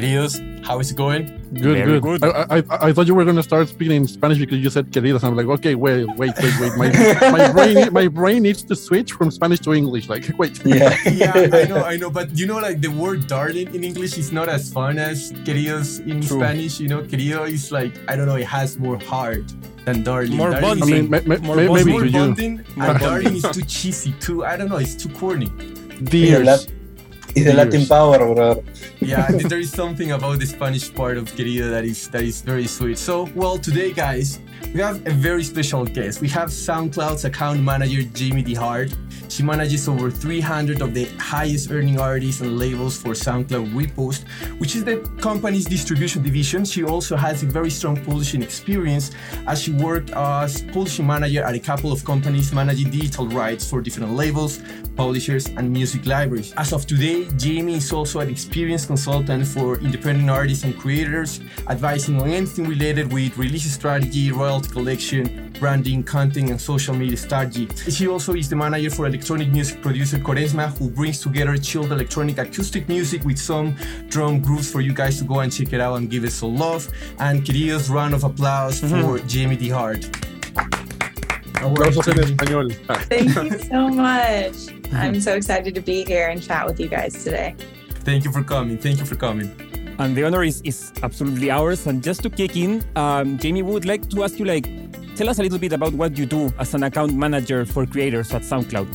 Queridos, how is it going? Good, Very good. good. I, I, I thought you were going to start speaking in Spanish because you said queridos. I'm like, okay, wait, wait, wait, wait. My, my brain, my brain needs to switch from Spanish to English. Like, wait. Yeah. yeah, I know, I know, but you know, like the word darling in English is not as fun as queridos in True. Spanish. You know, querido is like, I don't know, it has more heart than darling. More darling I mean, ma- ma- More ma- bonding. maybe more to you. bonding, More and bonding. darling is too cheesy, too, I don't know, it's too corny. Dears. It's the Latin power, bro. yeah there is something about the spanish part of querido that is that is very sweet so well today guys we have a very special guest. We have soundcloud's account manager jamie dehart. She manages over 300 of the highest earning artists and labels for soundcloud repost which is the company's distribution division. She also has a very strong publishing experience as she worked as publishing manager at a couple of companies managing digital rights for different labels publishers, and music libraries. As of today, Jamie is also an experienced consultant for independent artists and creators, advising on anything related with release strategy, royalty collection, branding, content, and social media strategy. She also is the manager for electronic music producer Quaresma, who brings together chilled electronic acoustic music with some drum grooves for you guys to go and check it out and give it some love. And queridos, round of applause for Jamie DeHart. Aplausos en español. Ah, Thank you so much. I'm so excited to be here and chat with you guys today. Thank you for coming. Thank you for coming. And the honor is, is absolutely ours. And just to kick in, um, Jamie would like to ask you, like, tell us a little bit about what you do as an account manager for creators at SoundCloud.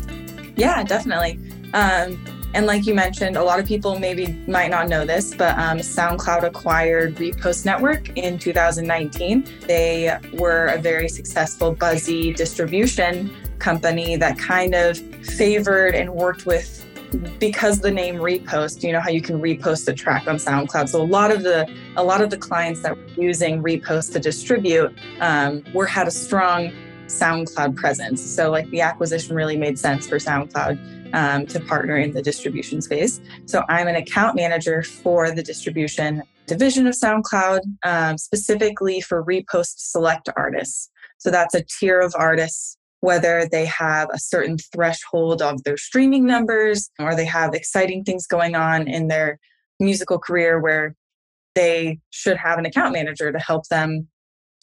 Yeah, definitely. Um, and like you mentioned, a lot of people maybe might not know this, but um, SoundCloud acquired Repost Network in 2019. They were a very successful, buzzy distribution company that kind of favored and worked with because the name repost you know how you can repost a track on soundcloud. So a lot of the a lot of the clients that were using repost to distribute um, were had a strong soundcloud presence. So like the acquisition really made sense for soundcloud um, to partner in the distribution space. So i'm an account manager for the distribution division of soundcloud um, specifically for repost select artists. So that's a tier of artists whether they have a certain threshold of their streaming numbers or they have exciting things going on in their musical career where they should have an account manager to help them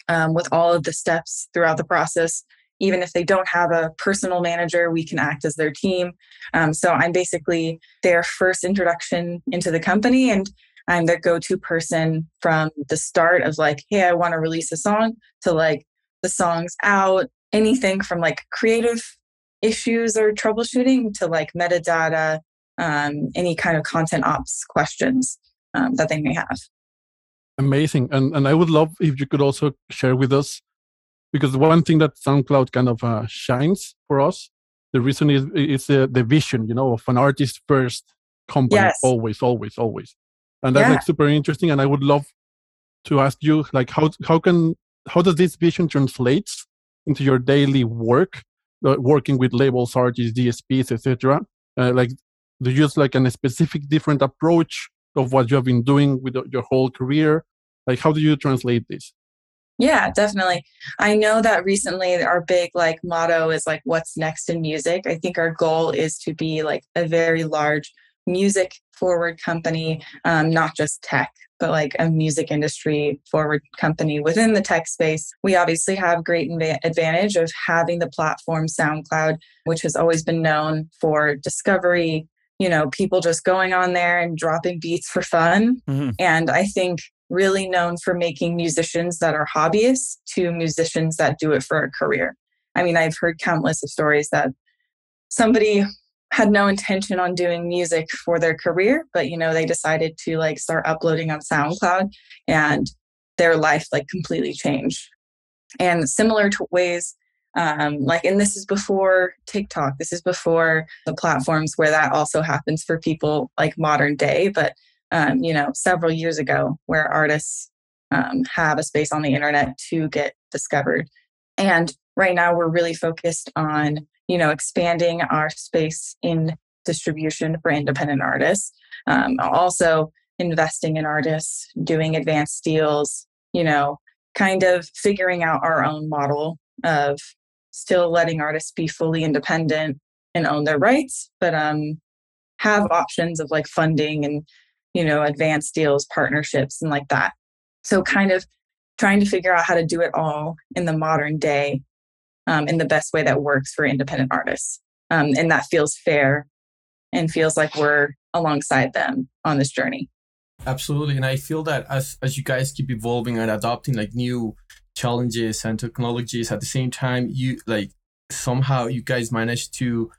um, with all of the steps throughout the process. Even if they don't have a personal manager, we can act as their team. Um, so I'm basically their first introduction into the company and I'm their go to person from the start of like, hey, I want to release a song to like the song's out, anything from like creative issues or troubleshooting to like metadata, um, any kind of content ops questions um, that they may have. Amazing. And and I would love if you could also share with us, because one thing that SoundCloud kind of uh, shines for us, the reason is is the, the vision, you know, of an artist first company, Yes. always, always, always. And that's Yeah. like super interesting. And I would love to ask you, like, how how can how does this vision translates into your daily work, uh, working with labels, artists, DSPs, etc. Uh, like, do you use like a specific different approach of what you have been doing with your whole career? Like, how do you translate this? Yeah, definitely. I know that recently our big like motto is like what's next in music. I think our goal is to be like a very large music forward company, um, not just tech, but like a music industry forward company within the tech space. We obviously have great inva- advantage of having the platform SoundCloud, which has always been known for discovery, you know, people just going on there and dropping beats for fun. Mhm. And I think really known for making musicians that are hobbyists to musicians that do it for a career. I mean, I've heard countless of stories that somebody had no intention on doing music for their career, but you know, they decided to like start uploading on SoundCloud and their life like completely changed. And similar to ways um, like, and this is before TikTok, this is before the platforms where that also happens for people like modern day, but um, you know, several years ago, where artists um, have a space on the internet to get discovered. And right now, we're really focused on, you know, expanding our space in distribution for independent artists. Um, also, investing in artists, doing advanced deals, you know, kind of figuring out our own model of still letting artists be fully independent and own their rights, but um, have options of like funding and you know, advanced deals, partnerships, and like that. So, kind of trying to figure out how to do it all in the modern day um, in the best way that works for independent artists. Um, and that feels fair and feels like we're alongside them on this journey. Absolutely. And I feel that as, as you guys keep evolving and adopting like new challenges and technologies at the same time, you like somehow you guys manage to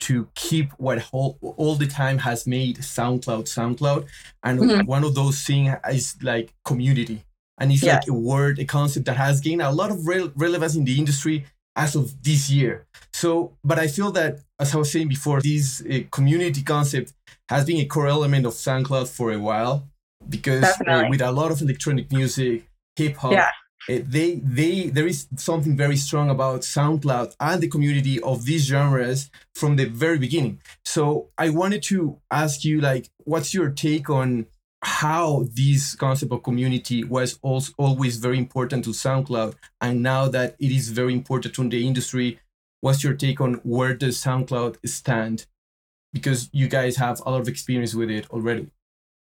to keep what all, all the time has made SoundCloud SoundCloud. And mm-hmm. one of those things is like community. And it's yeah. like a word, a concept that has gained a lot of re- relevance in the industry as of this year. So, but I feel that, as I was saying before, this uh, community concept has been a core element of SoundCloud for a while because uh, with a lot of electronic music, hip hop, yeah. uh, they they there is something very strong about SoundCloud and the community of these genres from the very beginning. So I wanted to ask you, like, what's your take on how this concept of community was also always very important to SoundCloud, and now that it is very important to the industry, what's your take on where does SoundCloud stand? Because you guys have a lot of experience with it already.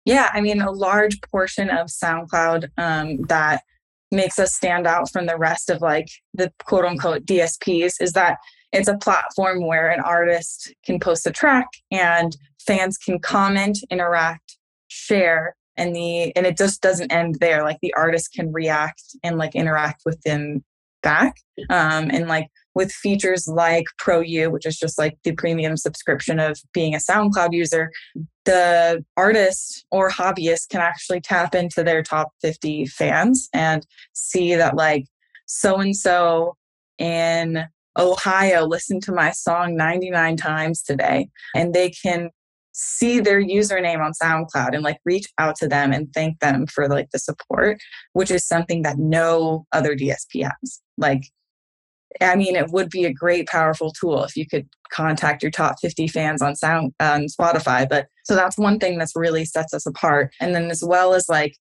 Yeah, I mean, a large portion of SoundCloud um, that makes us stand out from the rest of like the quote unquote DSPs is that it's a platform where an artist can post a track and fans can comment, interact, share and the and it just doesn't end there. Like the artist can react and like interact with them back um and like with features like pro u which is just like the premium subscription of being a soundcloud user the artist or hobbyist can actually tap into their top 50 fans and see that like so and so in ohio listened to my song 99 times today and they can see their username on SoundCloud and like reach out to them and thank them for like the support, which is something that no other DSP has. Like, I mean, it would be a great, powerful tool if you could contact your top 50 fans on Sound on Spotify. But so that's one thing that's really sets us apart. And then as well as like,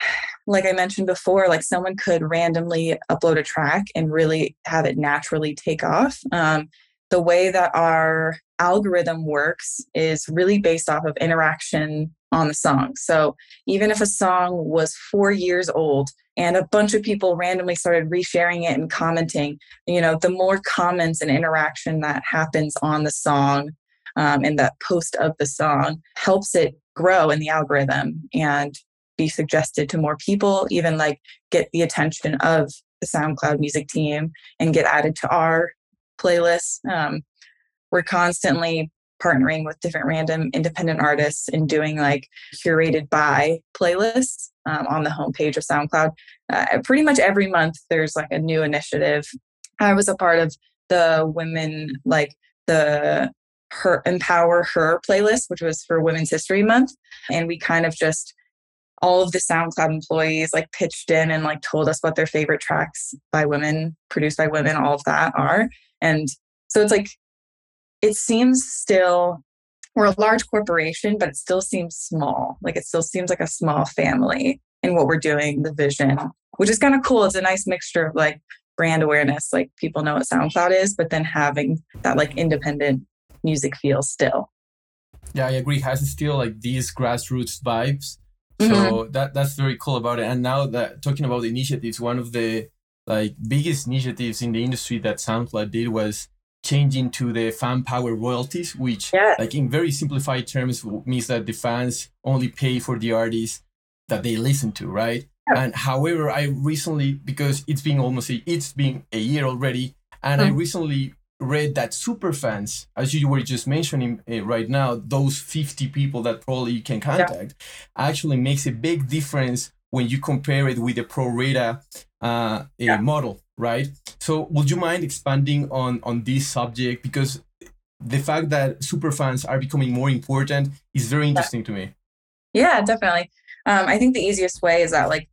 like I mentioned before, like someone could randomly upload a track and really have it naturally take off. Um, the way that our algorithm works is really based off of interaction on the song. So even if a song was four years old and a bunch of people randomly started resharing it and commenting, you know, the more comments and interaction that happens on the song um, and that post of the song helps it grow in the algorithm and be suggested to more people, even like get the attention of the SoundCloud music team and get added to our playlists. Um, we're constantly partnering with different random independent artists and doing like curated by playlists um, on the homepage of SoundCloud. Uh, pretty much every month, there's like a new initiative. I was a part of the women, like the her empower her playlist which was for women's history month and we kind of just all of the SoundCloud employees like pitched in and like told us what their favorite tracks by women produced by women all of that are and so it's like it seems still we're a large corporation, but it still seems small. Like it still seems like a small family in what we're doing, the vision, which is kind of cool. It's a nice mixture of like brand awareness, like people know what SoundCloud is, but then having that like independent music feel still. Yeah, I agree. Has It still like these grassroots vibes. So mm-hmm. that that's very cool about it. And now that talking about the initiatives, one of the like biggest initiatives in the industry that SoundCloud did was changing to the fan power royalties, which, yeah. like in very simplified terms, means that the fans only pay for the artists that they listen to, right? Yeah. And however, I recently, because it's been almost a, it's been a year already, and mm-hmm. I recently read that super fans, as you were just mentioning uh, right now, those 50 people that probably you can contact, yeah. actually makes a big difference when you compare it with the pro rata uh, yeah. model, right? So, would you mind expanding on on this subject because the fact that super fans are becoming more important is very interesting yeah. to me. Yeah, definitely. Um, I think the easiest way is that like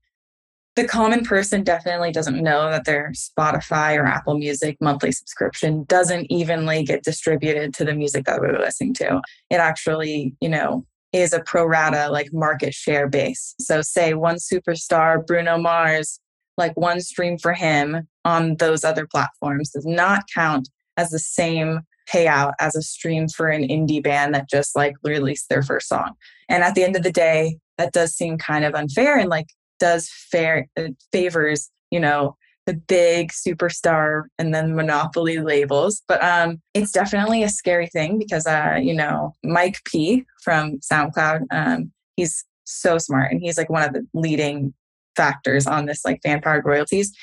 the common person definitely doesn't know that their Spotify or Apple Music monthly subscription doesn't evenly get distributed to the music that we're listening to. It actually, you know, is a pro rata like market share base. So say one superstar, Bruno Mars, like one stream for him on those other platforms does not count as the same payout as a stream for an indie band that just like released their first song. And at the end of the day, that does seem kind of unfair and like does fair uh, favors, you know, the big superstar and then monopoly labels. But um, it's definitely a scary thing because, uh, you know, Mike P from SoundCloud, um, he's so smart and he's like one of the leading factors on this like fan powered royalties.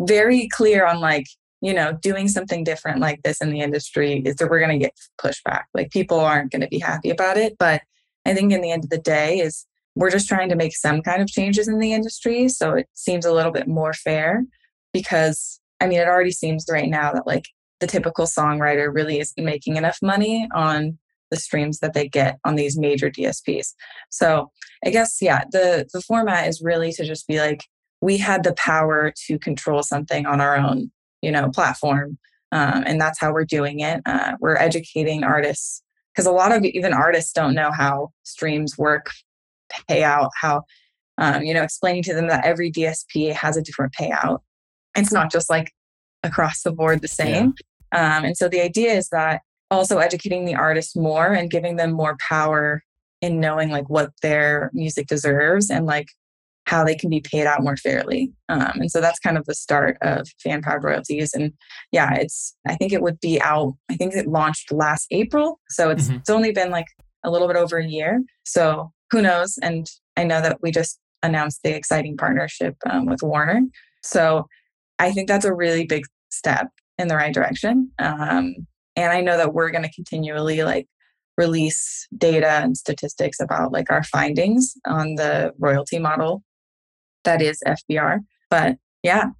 Very clear on like, you know, doing something different like this in the industry is that we're going to get pushback. Like people aren't going to be happy about it. But I think in the end of the day is we're just trying to make some kind of changes in the industry. So it seems a little bit more fair because I mean, it already seems right now that like the typical songwriter really isn't making enough money on the streams that they get on these major DSPs. So I guess, yeah, the, the format is really to just be like, we had the power to control something on our own, you know, platform. Um, and that's how we're doing it. Uh, we're educating artists because a lot of even artists don't know how streams work payout, how, um, you know, explaining to them that every DSP has a different payout. It's not just like across the board the same. Yeah. Um, and so the idea is that also educating the artist more and giving them more power in knowing like what their music deserves and like how they can be paid out more fairly. Um, and so that's kind of the start of fan powered royalties. And yeah, it's I think it would be out. I think it launched last April, so it's mm-hmm. it's only been like a little bit over a year. So who knows? And I know that we just announced the exciting partnership um, with Warner. So I think that's a really big step in the right direction. Um, and I know that we're going to continually like release data and statistics about like our findings on the royalty model that is FBR. But yeah.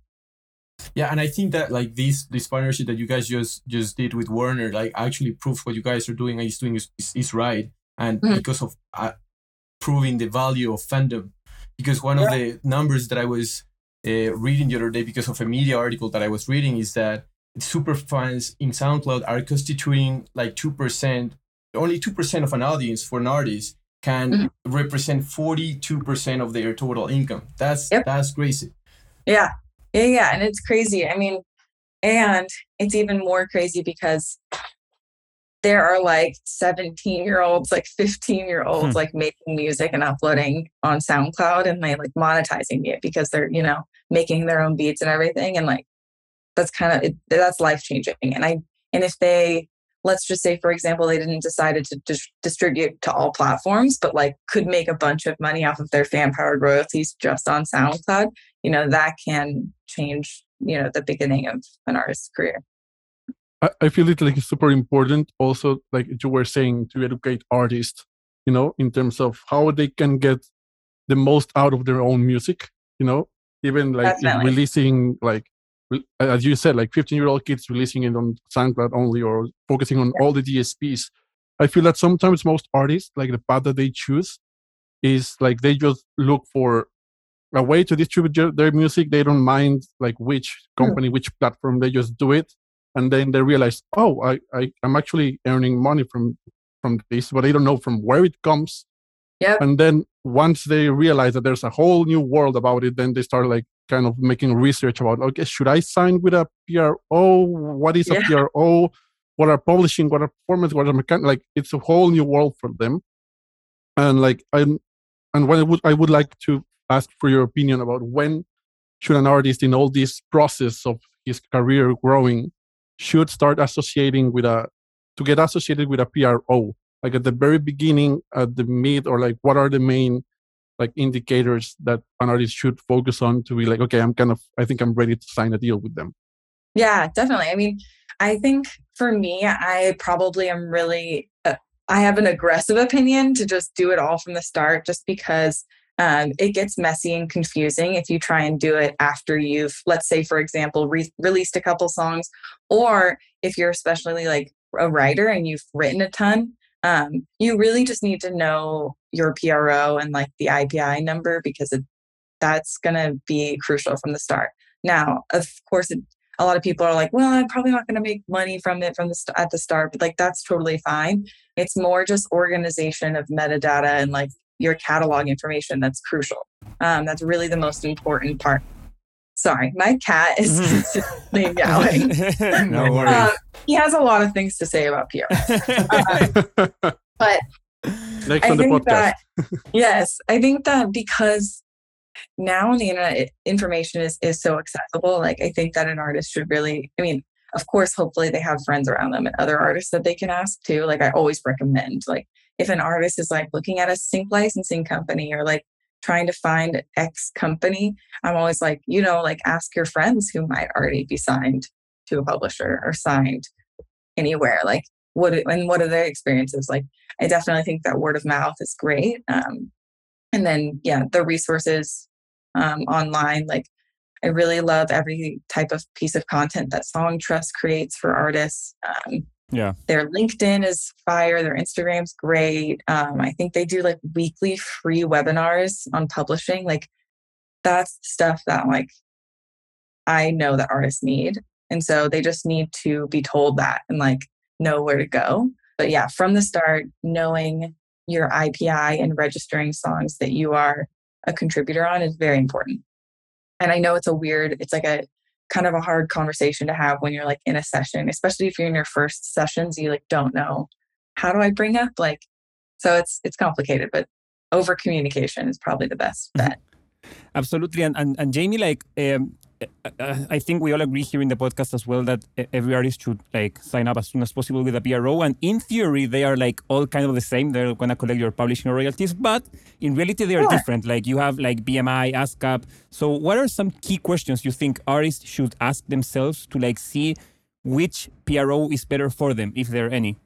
Yeah, and I think that like this this partnership that you guys just just did with Warner like actually proves what you guys are doing is doing is, is right. And mm-hmm. because of uh, proving the value of fandom because one yeah. of the numbers that I was uh, reading the other day because of a media article that I was reading is that super fans in SoundCloud are constituting like 2%, only 2% of an audience for an artist can mm-hmm. represent 42% of their total income. That's yep. that's crazy. Yeah. Yeah, yeah, and it's crazy. I mean, and it's even more crazy because there are like 17 year olds, like 15 year olds, hmm. like making music and uploading on SoundCloud and they like monetizing it because they're, you know, making their own beats and everything. And like, that's kind of, it, that's life changing. And I, and if they, let's just say, for example, they didn't decide to dis- distribute to all platforms, but like could make a bunch of money off of their fan powered royalties just on SoundCloud, you know, that can change, you know, the beginning of an artist's career. I, feel it like it's super important also, like you were saying, to educate artists, you know, in terms of how they can get the most out of their own music, you know, even like releasing like as you said, like 15 year old kids releasing it on SoundCloud only or focusing on all the DSPs. I feel that sometimes most artists, like the path that they choose, is like they just look for a way to distribute their music. They don't mind like which hmm. company, which platform. They just do it and then they realize oh I, I i'm actually earning money from from this but they don't know from where it comes. Yeah and then once they realize that there's a whole new world about it then they start like kind of making research about okay should i sign with a pro what is a yeah. pro what are publishing? What are formats? What are mechanic like it's a whole new world for them. And like i'm and when i would i would like to ask for your opinion about when should an artist in all this process of his career growing should start associating with a to get associated with a PRO like at the very beginning at the mid or like what are the main like indicators that an artist should focus on to be like okay i'm kind of i think i'm ready to sign a deal with them? Yeah definitely. I mean i think for me i probably am really uh, i have an aggressive opinion to just do it all from the start just because um, it gets messy and confusing if you try and do it after you've, let's say, for example, re- released a couple songs, or if you're especially like a writer and you've written a ton. Um, you really just need to know your PRO and like the IPI number because it, that's going to be crucial from the start. Now, of course, it, a lot of people are like, well, I'm probably not going to make money from it from the st- at the start, but like that's totally fine. It's more just organization of metadata and like your catalog information that's crucial. Um, that's really the most important part. Sorry, my cat is consistently meowing. no No worries. Uh, he has a lot of things to say about PR. But Next I on the think podcast. that yes, I think that because now on the internet information is is so accessible. Like I think that an artist should really. I mean, of course, hopefully they have friends around them and other artists that they can ask too. Like I always recommend, like if an artist is like looking at a sync licensing company or like trying to find X company, I'm always like, you know, like ask your friends who might already be signed to a publisher or signed anywhere. Like what and what are their experiences like? I definitely think that word of mouth is great. Um, and then, yeah, the resources um, online. Like, I really love every type of piece of content that Songtrust creates for artists. Um, Yeah. Their LinkedIn is fire. Their Instagram's great. Um, I think they do like weekly free webinars on publishing. Like, that's stuff that like I know that artists need. And so they just need to be told that and like know where to go. But yeah, from the start, knowing your IPI and registering songs that you are a contributor on is very important. And I know it's a weird, it's like a kind of a hard conversation to have when you're like in a session, especially if you're in your first sessions, you like don't know how do I bring up like so it's it's complicated, but over communication is probably the best Mhm. bet. Absolutely, and and, and Jamie, like, um, I think we all agree here in the podcast as well that every artist should like sign up as soon as possible with a PRO. And in theory, they are like all kind of the same. They're gonna collect your publishing royalties, but in reality, they are Sure. different. Like you have like BMI, ASCAP. So, what are some key questions you think artists should ask themselves to like see which PRO is better for them, if there are any?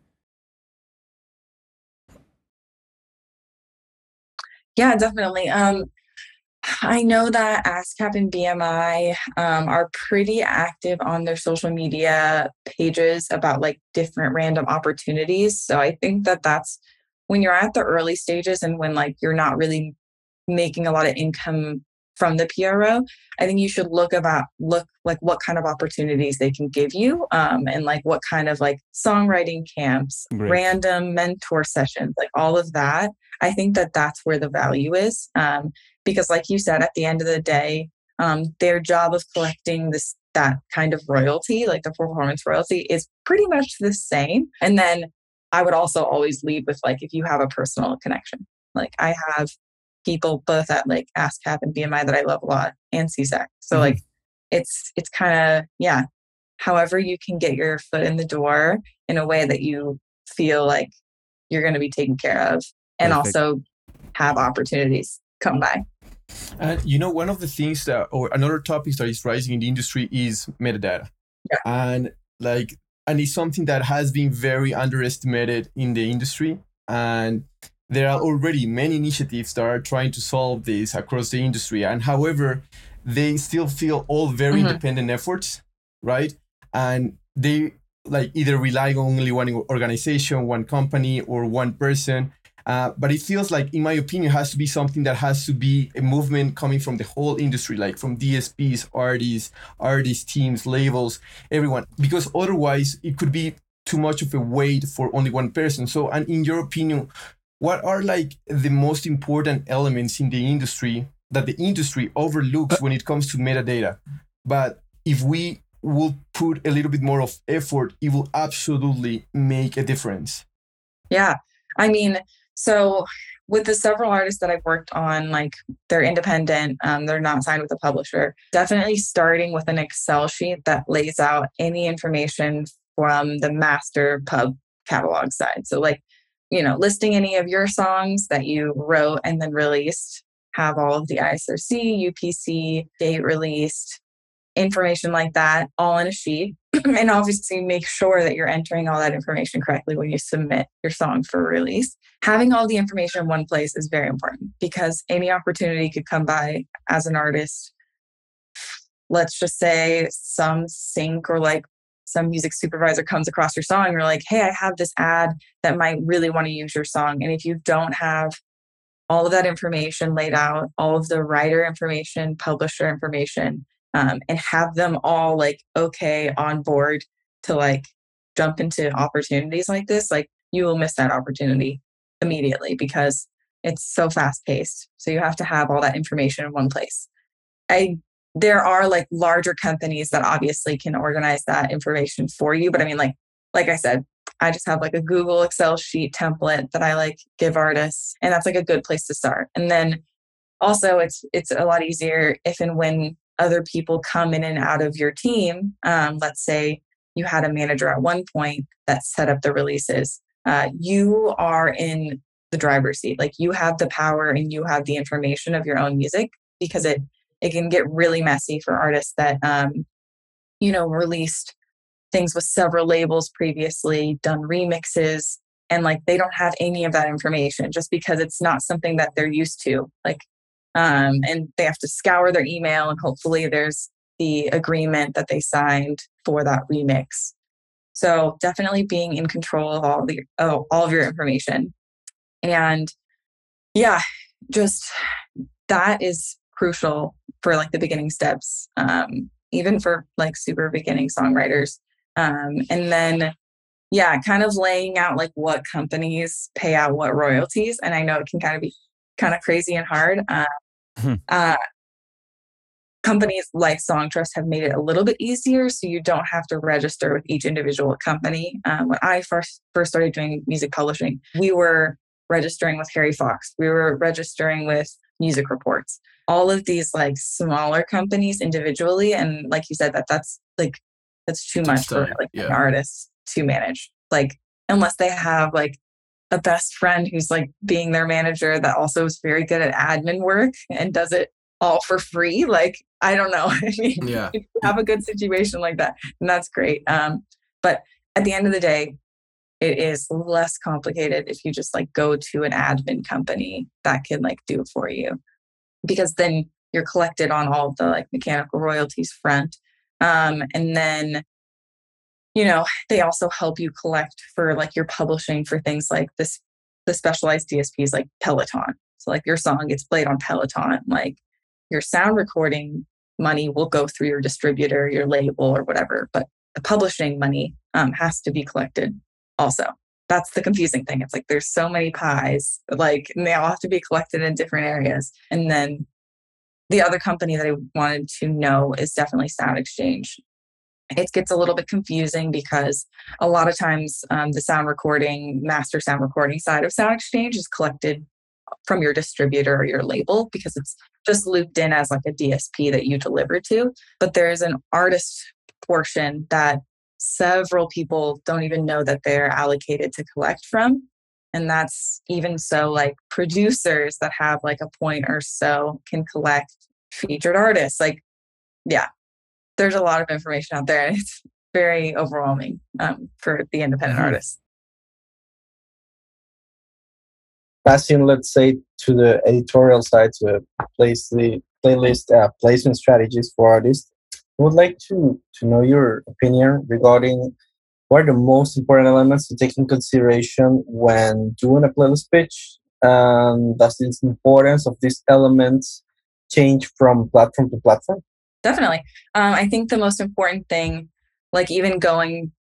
Yeah, definitely. Um, I know that ASCAP and BMI um, are pretty active on their social media pages about like different random opportunities. So I think that that's when you're at the early stages and when like you're not really making a lot of income from the PRO, I think you should look about look like what kind of opportunities they can give you, um, and like what kind of like songwriting camps, Great. random mentor sessions, like all of that. I think that that's where the value is, um, because like you said, at the end of the day, um, their job of collecting this that kind of royalty, like the performance royalty, is pretty much the same. And then I would also always lead with like if you have a personal connection, like I have people both at like ASCAP and BMI that I love a lot and SESAC. So Mhm. like it's it's kind of yeah, however you can get your foot in the door in a way that you feel like you're going to be taken care of and Perfect. also have opportunities come by. And you know, one of the things that, or another topic that is rising in the industry is metadata. Yeah. And like, and it's something that has been very underestimated in the industry. And there are already many initiatives that are trying to solve this across the industry. And however, they still feel all very Mhm. independent efforts, right? And they like either rely on only one organization, one company, or one person. Uh, but it feels like, in my opinion, has to be something that has to be a movement coming from the whole industry, like from DSPs, artists, artist teams, labels, everyone. Because otherwise, it could be too much of a weight for only one person. So, and in your opinion, what are like the most important elements in the industry that the industry overlooks when it comes to metadata? But if we will put a little bit more of effort, it will absolutely make a difference. Yeah. I mean, so with the several artists that I've worked on, like they're independent, um, they're not signed with a publisher, definitely starting with an Excel sheet that lays out any information from the master pub catalog side. So, like, you know, listing any of your songs that you wrote and then released, have all of the ISRC, UPC, date released, information like that all in a sheet and obviously make sure that you're entering all that information correctly when you submit your song for release. Having all the information in one place is very important because any opportunity could come by as an artist. Let's just say some sync or like some music supervisor comes across your song, you're like, hey, I have this ad that might really want to use your song. And if you don't have all of that information laid out, all of the writer information, publisher information, um, and have them all like okay on board to like jump into opportunities like this, like you will miss that opportunity immediately because it's so fast paced. So you have to have all that information in one place. I there are like larger companies that obviously can organize that information for you. But I mean, like, like I said, I just have like a Google Excel sheet template that I like give artists, and that's like a good place to start. And then also, it's it's a lot easier if and when other people come in and out of your team. Um, let's say you had a manager at one point that set up the releases. Uh, you are in the driver's seat. Like you have the power and you have the information of your own music because it it can get really messy for artists that um, you know released things with several labels previously, done remixes, and like they don't have any of that information just because it's not something that they're used to. Like, um, and they have to scour their email and hopefully there's the agreement that they signed for that remix. So definitely being in control of all the oh, all of your information. And yeah, just that is crucial for like the beginning steps, um, even for like super beginning songwriters. Um, and then, yeah, kind of laying out like what companies pay out what royalties. And I know it can kind of be kind of crazy and hard. Uh, hmm. uh, companies like Songtrust have made it a little bit easier, so you don't have to register with each individual company. Um, when I first first started doing music publishing, we were registering with Harry Fox. We were registering with Music Reports. All of these like smaller companies individually, and like you said, that that's like that's too much for like yeah. an artist to manage. Like unless they have like a best friend who's like being their manager that also is very good at admin work and does it all for free. Like I don't know. I mean, yeah. if you have a good situation like that, and that's great. Um, but at the end of the day, it is less complicated if you just like go to an admin company that can like do it for you. Because then you're collected on all the like mechanical royalties front um, and then you know they also help you collect for like your publishing for things like this the specialized dsps like peloton. So like your song gets played on peloton like your sound recording money will go through your distributor your label or whatever but the publishing money um, has to be collected also that's the confusing thing it's like there's so many pies like and they all have to be collected in different areas and then the other company that I wanted to know is definitely SoundExchange. It gets a little bit confusing because a lot of times um, the sound recording, master sound recording side of SoundExchange is collected from your distributor or your label because it's just looped in as like a DSP that you deliver to. But there's an artist portion that several people don't even know that they're allocated to collect from and that's even so like producers that have like a point or so can collect featured artists like yeah there's a lot of information out there and it's very overwhelming um, for the independent mm-hmm. artists passing let's say to the editorial side to place the playlist uh, placement strategies for artists would like to to know your opinion regarding what are the most important elements to take in consideration when doing a playlist pitch? And does the importance of these elements change from platform to platform? Definitely. Um, I think the most important thing, like even going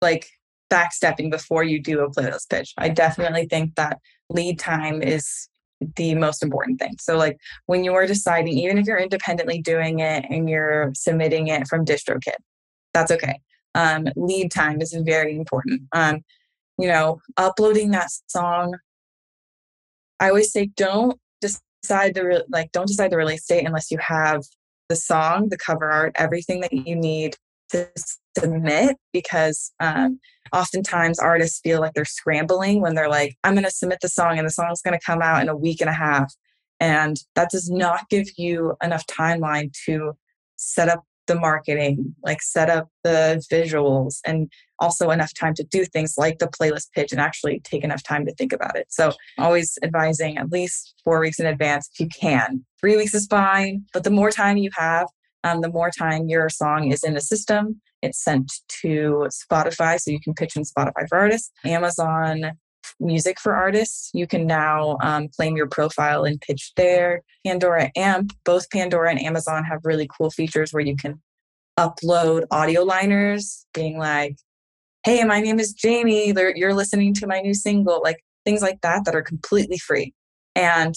like backstepping before you do a playlist pitch, I definitely think that lead time is the most important thing. So, like when you're deciding, even if you're independently doing it and you're submitting it from DistroKid, that's okay um, lead time is very important. Um, you know, uploading that song. I always say don't decide the re- like don't decide the release date unless you have the song, the cover art, everything that you need to submit because um, oftentimes artists feel like they're scrambling when they're like, I'm going to submit the song and the song's going to come out in a week and a half. And that does not give you enough timeline to set up the marketing, like set up the visuals, and also enough time to do things like the playlist pitch and actually take enough time to think about it. So, always advising at least four weeks in advance if you can. Three weeks is fine, but the more time you have, um, the more time your song is in the system. It's sent to Spotify, so you can pitch in Spotify for artists, Amazon music for artists. You can now um, claim your profile and pitch there. Pandora Amp, both Pandora and Amazon have really cool features where you can upload audio liners, being like, hey, my name is Jamie. You're listening to my new single, like things like that that are completely free. And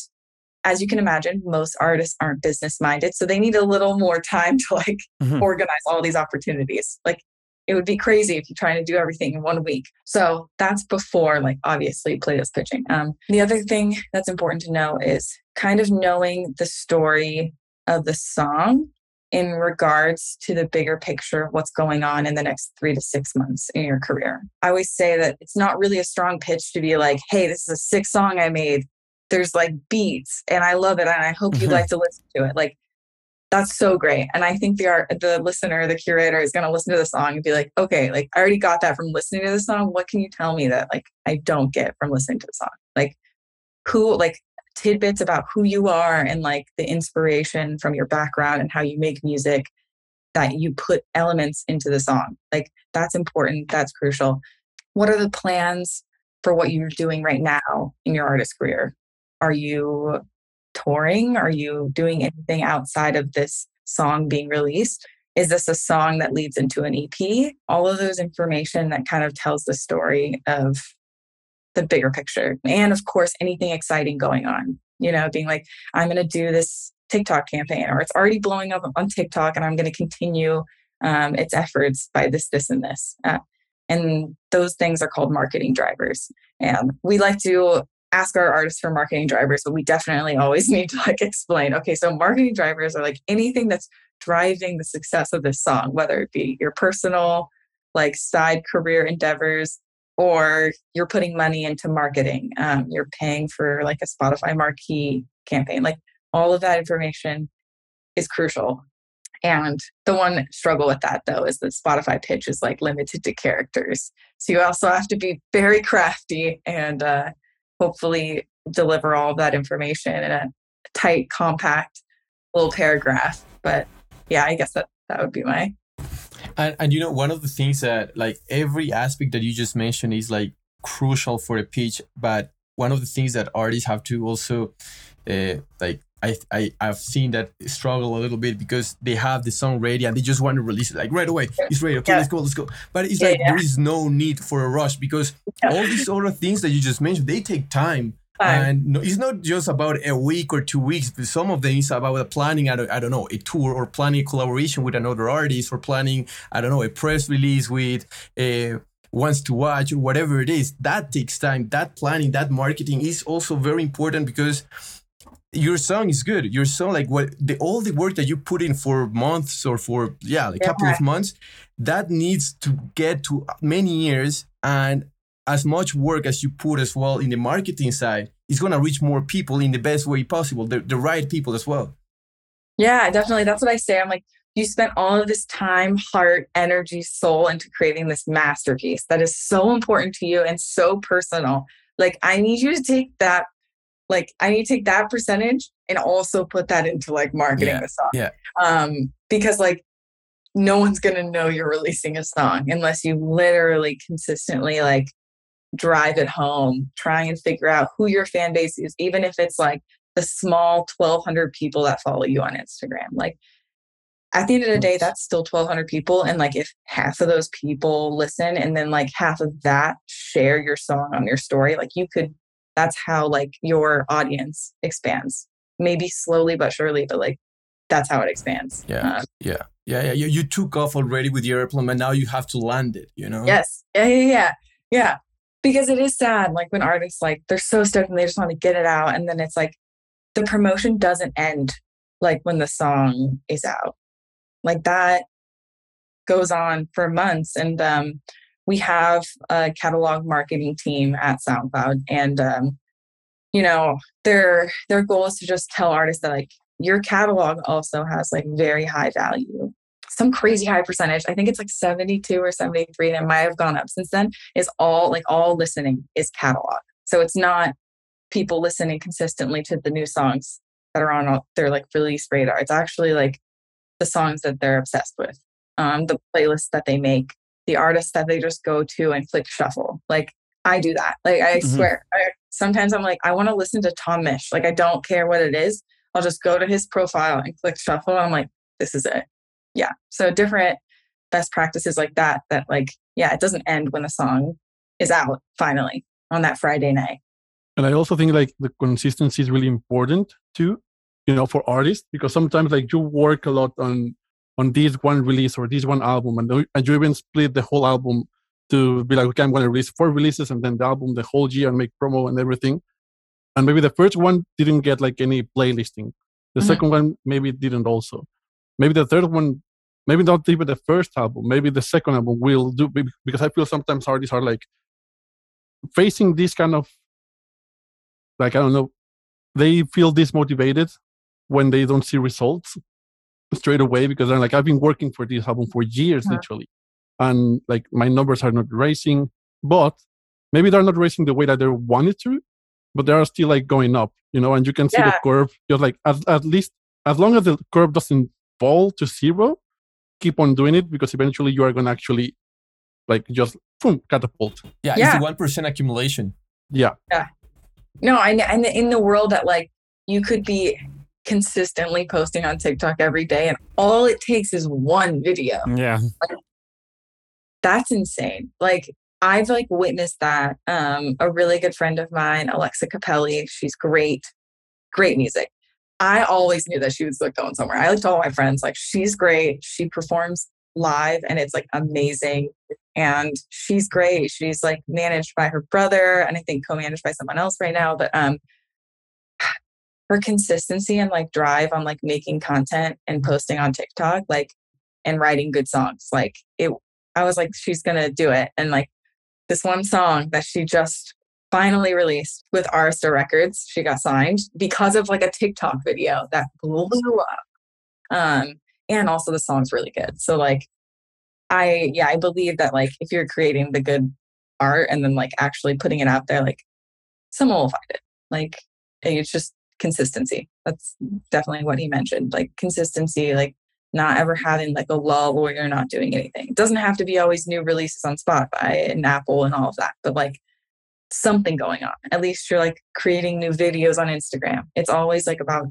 as you can imagine, most artists aren't business minded. So they need a little more time to like Mhm. organize all these opportunities. Like it would be crazy if you're trying to do everything in one week. So that's before, like, obviously, playlist pitching. Um, the other thing that's important to know is kind of knowing the story of the song in regards to the bigger picture of what's going on in the next three to six months in your career. I always say that it's not really a strong pitch to be like, hey, this is a sick song I made. There's like beats and I love it and I hope you'd mm-hmm. like to listen to it. Like that's so great. And I think the art the listener, the curator is gonna listen to the song and be like, okay, like I already got that from listening to the song. What can you tell me that like I don't get from listening to the song? Like who like tidbits about who you are and like the inspiration from your background and how you make music that you put elements into the song. Like that's important. That's crucial. What are the plans for what you're doing right now in your artist career? Are you touring? Are you doing anything outside of this song being released? Is this a song that leads into an EP? All of those information that kind of tells the story of the bigger picture. And of course, anything exciting going on. You know, being like, I'm going to do this TikTok campaign, or it's already blowing up on TikTok, and I'm going to continue um, its efforts by this, this, and this. Uh, and those things are called marketing drivers. And we like to ask our artists for marketing drivers, but we definitely always need to like explain. Okay, so marketing drivers are like anything that's driving the success of this song, whether it be your personal, like side career endeavors, or you're putting money into marketing. Um, you're paying for like a Spotify marquee campaign. Like all of that information is crucial. And the one struggle with that though is that Spotify pitch is like limited to characters. So you also have to be very crafty and uh, hopefully deliver all of that information in a tight, compact little paragraph. But yeah, I guess that that would be my And, and you know, one of the things that like every aspect that you just mentioned is like crucial for a pitch, but one of the things that artists have to also uh, like I, I I've seen that struggle a little bit because they have the song ready and they just want to release it like right away. It's ready. Okay, Yeah. let's go, let's go. But it's Yeah, like yeah. there is no need for a rush because all these other things that you just mentioned they take time. And no, it's not just about a week or two weeks. Some of them is about a planning, I don't, I don't know, a tour or planning a collaboration with another artist or planning, I don't know, a press release with a wants to watch or whatever it is. That takes time. That planning, that marketing is also very important because your song is good. Your song, like what the all the work that you put in for months or for yeah, like a couple of months, that needs to get to many years and as much work as you put as well in the marketing side is going to reach more people in the best way possible the, the right people as well Yeah, definitely. That's what I say. I'm like, you spent all of this time, heart, energy, soul into creating this masterpiece that is so important to you and so personal. Like, I need you to take that, like, I need to take that percentage and also put that into like marketing Yeah, the song. yeah. Um, because like no one's gonna know you're releasing a song unless you literally consistently like drive it home, try and figure out who your fan base is, even if it's like the small 1200 people that follow you on Instagram. Like at the end of the day, that's still 1200 people. And like if half of those people listen and then like half of that share your song on your story, like you could, that's how like your audience expands. Maybe slowly but surely, but like that's how it expands. Yeah. Um, yeah yeah yeah you, you took off already with your airplane and now you have to land it you know Yes. Yeah, yeah, yeah. Yeah. Because it is sad, like when artists like they're so stoked and they just want to get it out. And then it's like the promotion doesn't end like when the song is out. Like that goes on for months. And um we have a catalog marketing team at SoundCloud. And um, you know, their their goal is to just tell artists that like your catalog also has like very high value some crazy high percentage. I think it's like 72 or 73, and it might have gone up since then, is all like all listening is catalog. So it's not people listening consistently to the new songs that are on their like release radar. It's actually like the songs that they're obsessed with, um, the playlists that they make, the artists that they just go to and click shuffle. Like I do that. Like I Mhm. swear, I, sometimes I'm like, I want to listen to Tom Misch. Like I don't care what it is. I'll just go to his profile and click shuffle. And I'm like, this is it yeah so different best practices like that that like yeah it doesn't end when the song is out finally on that friday night And I also think like the consistency is really important too, you know, for artists because sometimes like you work a lot on on this one release or this one album, and, and you even split the whole album to be like, okay, I'm going to release four releases and then the album the whole year and make promo and everything. And maybe the first one didn't get like any playlisting. The Mhm. second one maybe it didn't also. Maybe the third one, maybe not even the first album. Maybe the second album will do because I feel sometimes artists are like facing this kind of like I don't know, they feel dismotivated when they don't see results straight away because they're like, I've been working for this album for years, Mhm. literally, and like my numbers are not rising, but maybe they're not rising the way that they wanted to, but they are still like going up, you know, and you can see the Yeah. curve just like at, at least as long as the curve doesn't fall to zero, keep on doing it because eventually you are going to actually like just boom, catapult. Yeah, Yeah. it's the one percent accumulation. Yeah. Yeah. No, and and in the world that like you could be consistently posting on TikTok every day, and all it takes is one video. Yeah. That's insane. Like I've like witnessed that. Um, a really good friend of mine, Alexa Capelli, she's great, great music. I always knew that she was like going somewhere. I like told all my friends, like, she's great. She performs live and it's like amazing. And she's great. She's like managed by her brother and I think co-managed by someone else right now. But um her consistency and like drive on like making content and posting on TikTok, like and writing good songs. Like it I was like, she's gonna do it. And like this one song that she just finally released with Arista Records, she got signed because of like a TikTok video that blew up. Um, and also the song's really good. So like I yeah, I believe that like if you're creating the good art and then like actually putting it out there, like someone will find it. Like it's just consistency. That's definitely what he mentioned. Like consistency, like not ever having like a lull where you're not doing anything. It doesn't have to be always new releases on Spotify and Apple and all of that, but like something going on. At least you're like creating new videos on Instagram. It's always like about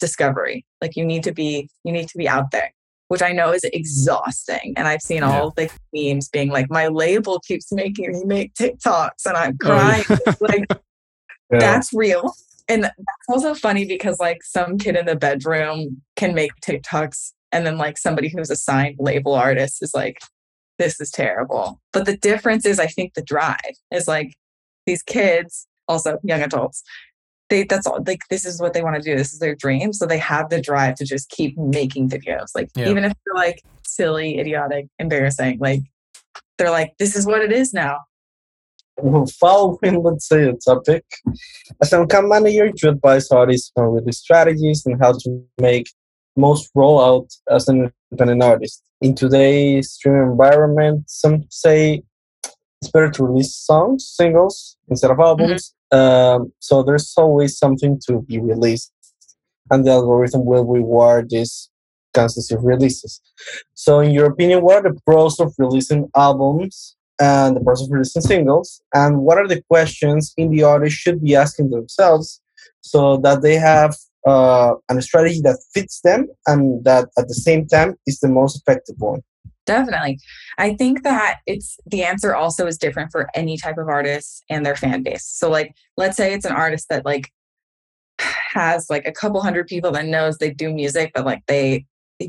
discovery. Like you need to be you need to be out there, which I know is exhausting. And I've seen Yeah. all the memes being like, my label keeps making me make TikToks and I'm Oh, crying. yeah. like Yeah. that's real. And that's also funny because like some kid in the bedroom can make TikToks and then like somebody who's a signed label artist is like, this is terrible. But the difference is I think the drive is like these kids, also young adults, they that's all like this is what they want to do. This is their dream. So they have the drive to just keep making videos. Like Yeah. even if they're like silly, idiotic, embarrassing, like they're like, this is what it is now. Following, let's say, a topic, as an account manager, you advise artists on release strategies and how to make most rollout as an independent artist. In today's streaming environment, some say it's better to release songs, singles, instead of albums. Um, so there's always something to be released, and the algorithm will reward these consistent releases. So, in your opinion, what are the pros of releasing albums and the pros of releasing singles? And what are the questions in the artist should be asking themselves so that they have uh, a strategy that fits them and that at the same time is the most effective one? Definitely. I think that it's the answer also is different for any type of artist and their fan base. So like let's say it's an artist that like has like a couple hundred people that knows they do music but like they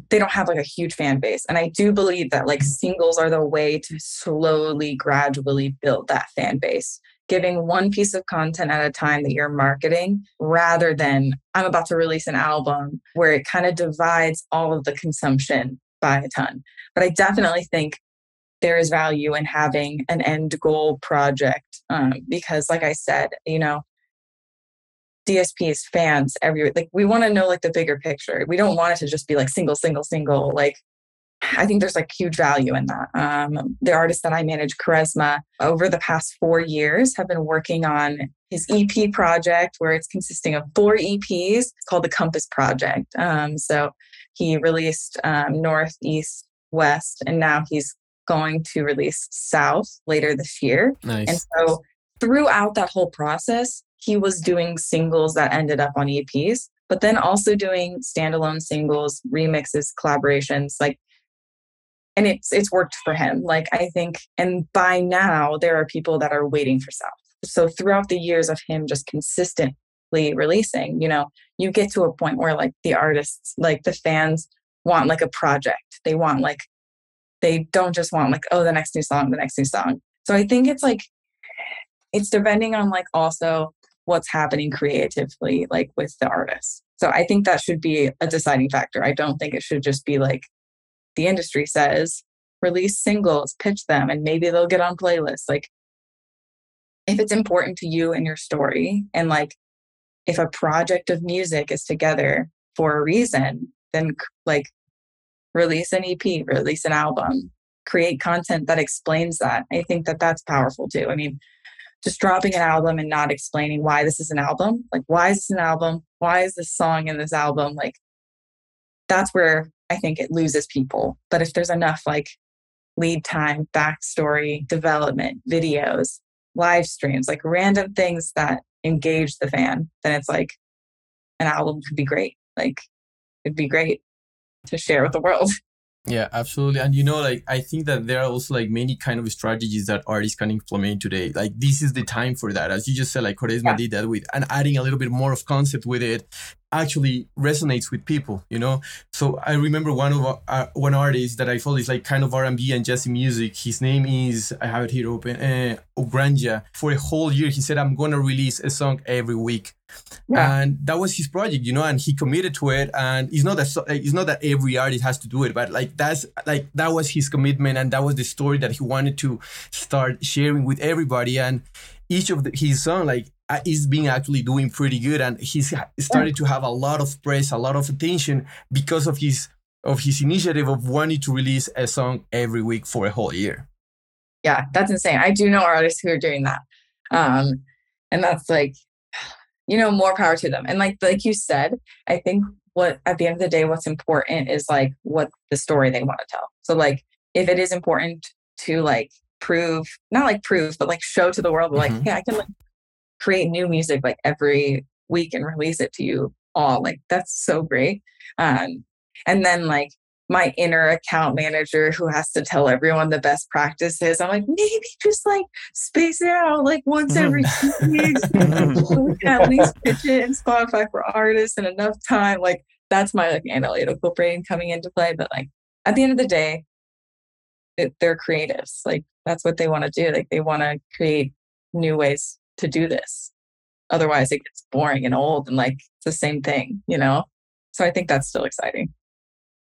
they don't have like a huge fan base. And I do believe that like singles are the way to slowly gradually build that fan base. Giving one piece of content at a time that you're marketing rather than I'm about to release an album where it kind of divides all of the consumption by a ton but I definitely think there is value in having an end goal project um, because, like I said, you know, DSPs, fans, every like we want to know like the bigger picture. We don't want it to just be like single, single, single. Like I think there's like huge value in that. Um, the artist that I manage, Charisma, over the past four years have been working on his EP project where it's consisting of four EPs. It's called the Compass Project. Um, so he released um, North, East, West, and now he's going to release South later this year. Nice. And so throughout that whole process, he was doing singles that ended up on EPs, but then also doing standalone singles, remixes, collaborations, like and it's it's worked for him. Like I think and by now there are people that are waiting for South. so throughout the years of him just consistently releasing, you know, you get to a point where like the artists, like the fans want like a project. They want like they don't just want like, oh, the next new song, the next new song. So I think it's like it's depending on like also what's happening creatively, like with the artist. So I think that should be a deciding factor. I don't think it should just be like the industry says, release singles, pitch them, and maybe they'll get on playlists. Like if it's important to you and your story, and like if a project of music is together for a reason, then like release an EP, release an album, create content that explains that. I think that that's powerful too. I mean, just dropping an album and not explaining why this is an album, like why is this an album? Why is this song in this album? Like that's where I think it loses people. But if there's enough like lead time, backstory, development, videos, live streams, like random things that engage the fan, then it's like an album could be great. Like it'd be great to share with the world. Yeah, absolutely. And you know, like I think that there are also like many kind of strategies that artists can implement today. Like this is the time for that. As you just said, like Quaresma yeah. did that with and adding a little bit more of concept with it actually resonates with people, you know. So I remember one of uh, one artist that I follow is like kind of R and B and jazzy music. His name is I have it here open. Uh, Ogranja. For a whole year, he said I'm gonna release a song every week. Yeah. And that was his project, you know, and he committed to it. And it's not that it's not that every artist has to do it, but like that's like that was his commitment, and that was the story that he wanted to start sharing with everybody. And each of the, his song, like uh, is being actually doing pretty good and he's started to have a lot of press a lot of attention because of his of his initiative of wanting to release a song every week for a whole year. Yeah that's insane. I do know artists who are doing that. Um and that's like you know more power to them. And like like you said i think what at the end of the day what's important is like what the story they want to tell. So like if it is important to like prove not like prove but like show to the world like mm-hmm. yeah i can like create new music like every week and release it to you all. Like that's so great. Um, and then like my inner account manager who has to tell everyone the best practices. I'm like, maybe just like space it out like once every two weeks. at least pitch it in Spotify for artists and enough time. Like that's my like analytical brain coming into play. But like at the end of the day, it, they're creatives. Like that's what they want to do. Like they want to create new ways to do this. Otherwise, it gets boring and old and like it's the same thing, you know? So I think that's still exciting.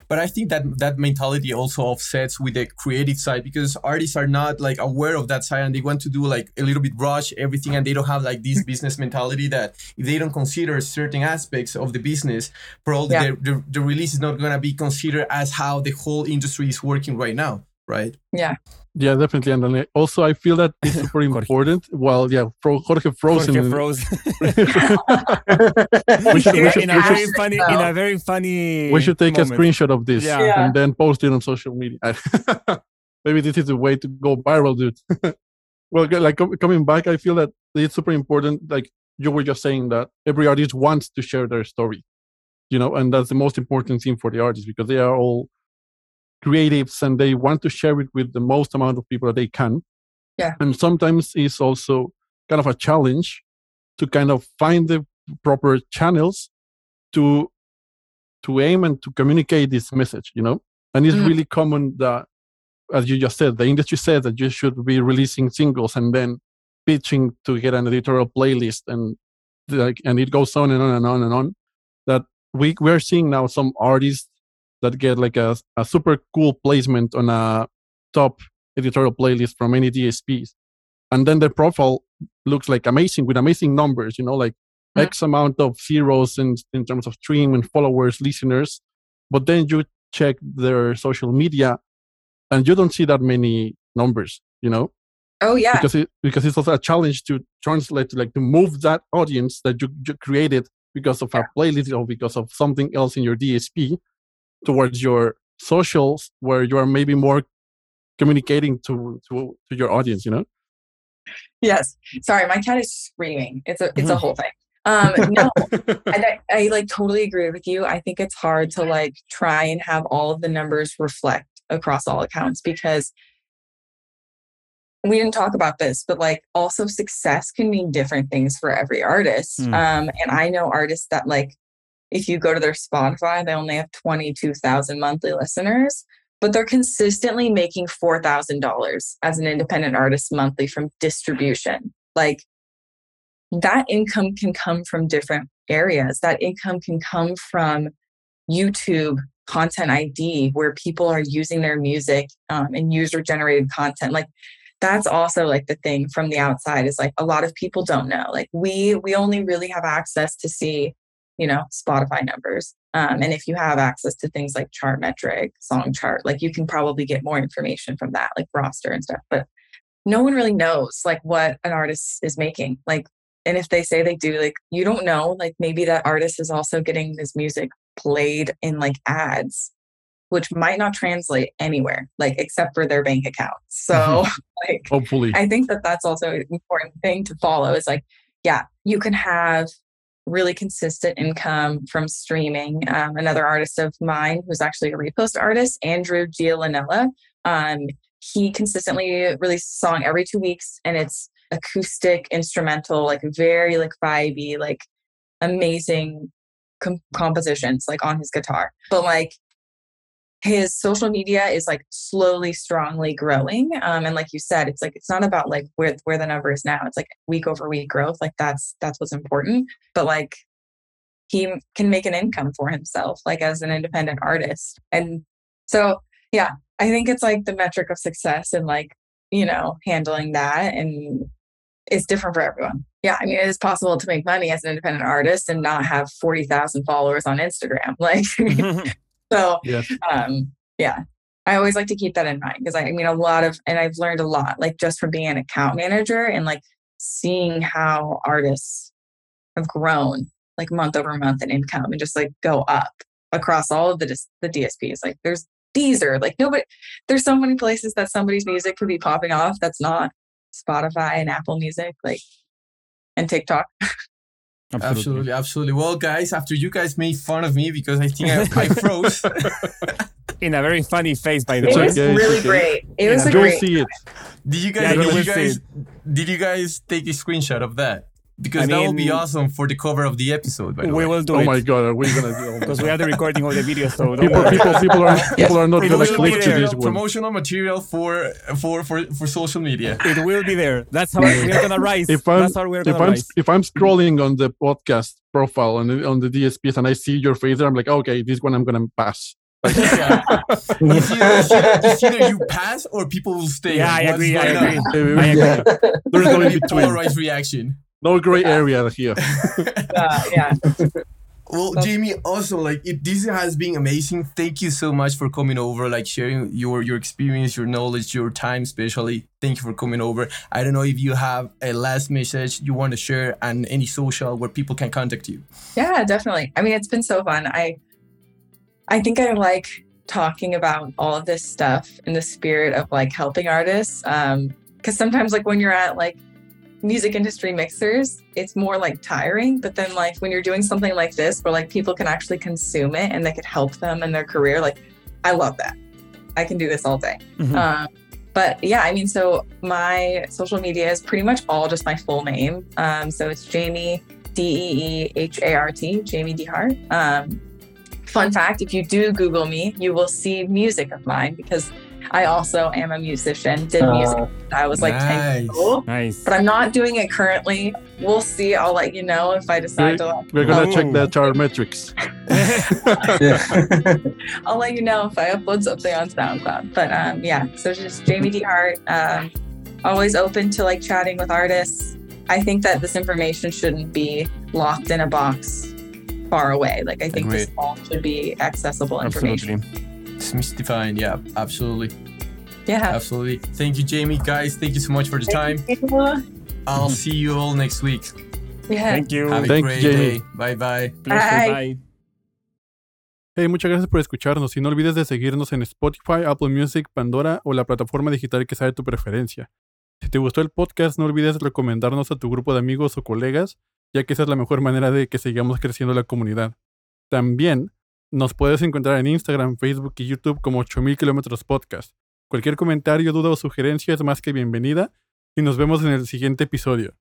But I think that that mentality also offsets with the creative side because artists are not like aware of that side and they want to do like a little bit rush everything and they don't have like this business mentality that if they don't consider certain aspects of the business, probably yeah. the, the, the release is not going to be considered as how the whole industry is working right now right? Yeah. Yeah, definitely. And also, I feel that it's super important. Well, yeah, Fro- Jorge Frozen. Jorge froze. we should, we should, in, a very funny, in a very funny. We should take moment. a screenshot of this yeah. Yeah. and then post it on social media. Maybe this is the way to go viral, dude. well, like coming back, I feel that it's super important. Like you were just saying that every artist wants to share their story, you know, and that's the most important thing for the artists because they are all creatives and they want to share it with the most amount of people that they can. Yeah. And sometimes it's also kind of a challenge to kind of find the proper channels to to aim and to communicate this message, you know? And it's mm. really common that as you just said, the industry says that you should be releasing singles and then pitching to get an editorial playlist and like and it goes on and on and on and on. That we we're seeing now some artists that get like a, a super cool placement on a top editorial playlist from any DSPs. And then their profile looks like amazing with amazing numbers, you know, like mm-hmm. X amount of zeros in, in terms of stream and followers, listeners. But then you check their social media and you don't see that many numbers, you know? Oh yeah. Because it because it's also a challenge to translate to like to move that audience that you, you created because of yeah. a playlist or because of something else in your DSP towards your socials where you are maybe more communicating to to, to your audience you know? Yes. Sorry my cat is screaming. It's a it's a whole thing. Um no and I, I like totally agree with you. I think it's hard to like try and have all of the numbers reflect across all accounts because we didn't talk about this, but like also success can mean different things for every artist. Hmm. Um, and I know artists that like if you go to their Spotify, they only have 22,000 monthly listeners, but they're consistently making $4,000 as an independent artist monthly from distribution. Like that income can come from different areas. That income can come from YouTube content ID, where people are using their music um, and user generated content. Like that's also like the thing from the outside is like a lot of people don't know. Like we we only really have access to see, you know, Spotify numbers. Um, and if you have access to things like Chartmetric, Soundcharts, like you can probably get more information from that, like roster and stuff. But no one really knows like what an artist is making. Like, and if they say they do, like you don't know, like maybe that artist is also getting this music played in like ads which might not translate anywhere like except for their bank account so like Hopefully. i think that that's also an important thing to follow is like yeah you can have really consistent income from streaming. Um, another artist of mine who's actually a repost artist andrew gialinella. Um, he consistently releases a song every two weeks and it's acoustic instrumental like very like vibey like amazing com- compositions like on his guitar. But like his social media is like slowly strongly growing um, and like you said it's like it's not about like where where the number is now it's like week over week growth like that's that's what's important but like he can make an income for himself like as an independent artist and so yeah i think it's like the metric of success and like you know handling that and it's different for everyone. Yeah i mean it is possible to make money as an independent artist and not have 40,000 followers on instagram like so Yes. um yeah i always like to keep that in mind because I, I mean a lot of and i've learned a lot like just from being an account manager and like seeing how artists have grown like month over month in income and just like go up across all of the the dsps like there's Deezer, like nobody there's so many places that somebody's music could be popping off that's not spotify and apple music like and tiktok Absolutely, absolutely. Well, guys, after you guys made fun of me because I think I, I froze. In a very funny face, by the it way. was okay, really okay. great it was Yeah. a Don't great see it. did you guys? Yeah, did you guys? Did you guys take a screenshot of that? Because I that would be awesome for the cover of the episode. By the We way. will do it. Oh it my god, are we gonna do it oh because we are the recording of the video. So don't people, people, people are people are not It gonna will be click to this one. promotional material for for for for social media. It will be there. That's how we are gonna rise. If I'm That's how we're if gonna I'm rise. if I'm scrolling on the podcast profile on the on the DSPs and I see your face there, I'm like, okay, this one I'm gonna pass. Yeah. it's, either, it's, either, it's either you pass or people will stay. Yeah, I agree. I going on? agree. I agree. Yeah. There's no in Very between. polarized reaction. No gray area here. uh, yeah Well, Jamie, also like it, this has been amazing. Thank you so much for coming over, like sharing your your experience, your knowledge, your time, especially. Thank you for coming over. I don't know if you have a last message you want to share and any social where people can contact you. Yeah, definitely. I mean, it's been so fun. I I think I like talking about all of this stuff in the spirit of like helping artists. Um, because sometimes like when you're at like music industry mixers, it's more like tiring. But then like when you're doing something like this where like people can actually consume it and they could help them in their career, like I love that. I can do this all day. Mhm. Um, but yeah, I mean, so my social media is pretty much all just my full name. Um, so it's Jamie D E E H A R T, Jamie Deehart. Um, fun fact: if you do Google me, you will see music of mine because I also am a musician. Did music Uh, I was like ten years old, Nice. but I'm not doing it currently. We'll see. I'll let you know if I decide to. We're gonna Oh. check the chart metrics. I'll let you know if I upload something on SoundCloud. But um, yeah, so just Jamie Deehart. Um, always open to like chatting with artists. I think that this information shouldn't be locked in a box far away. Like I think this all should be accessible information. Absolutely. It's mystifying. Yeah, absolutely, Yeah. absolutely. Thank you, Jamie. Guys, thank you so much for the time. Thank you. I'll see you all next week. Yeah. Thank you. Have a Thank you, great day. Bye bye. Pleasure. Bye. Bye. Hey, muchas gracias por escucharnos y no olvides de seguirnos en Spotify, Apple Music, Pandora o la plataforma digital que sea de tu preferencia. Si te gustó el podcast, no olvides recomendarnos a tu grupo de amigos o colegas, ya que esa es la mejor manera de que sigamos creciendo la comunidad. También nos puedes encontrar en Instagram, Facebook y YouTube como 8000 kilómetros podcast. Cualquier comentario, duda o sugerencia es más que bienvenida y nos vemos en el siguiente episodio.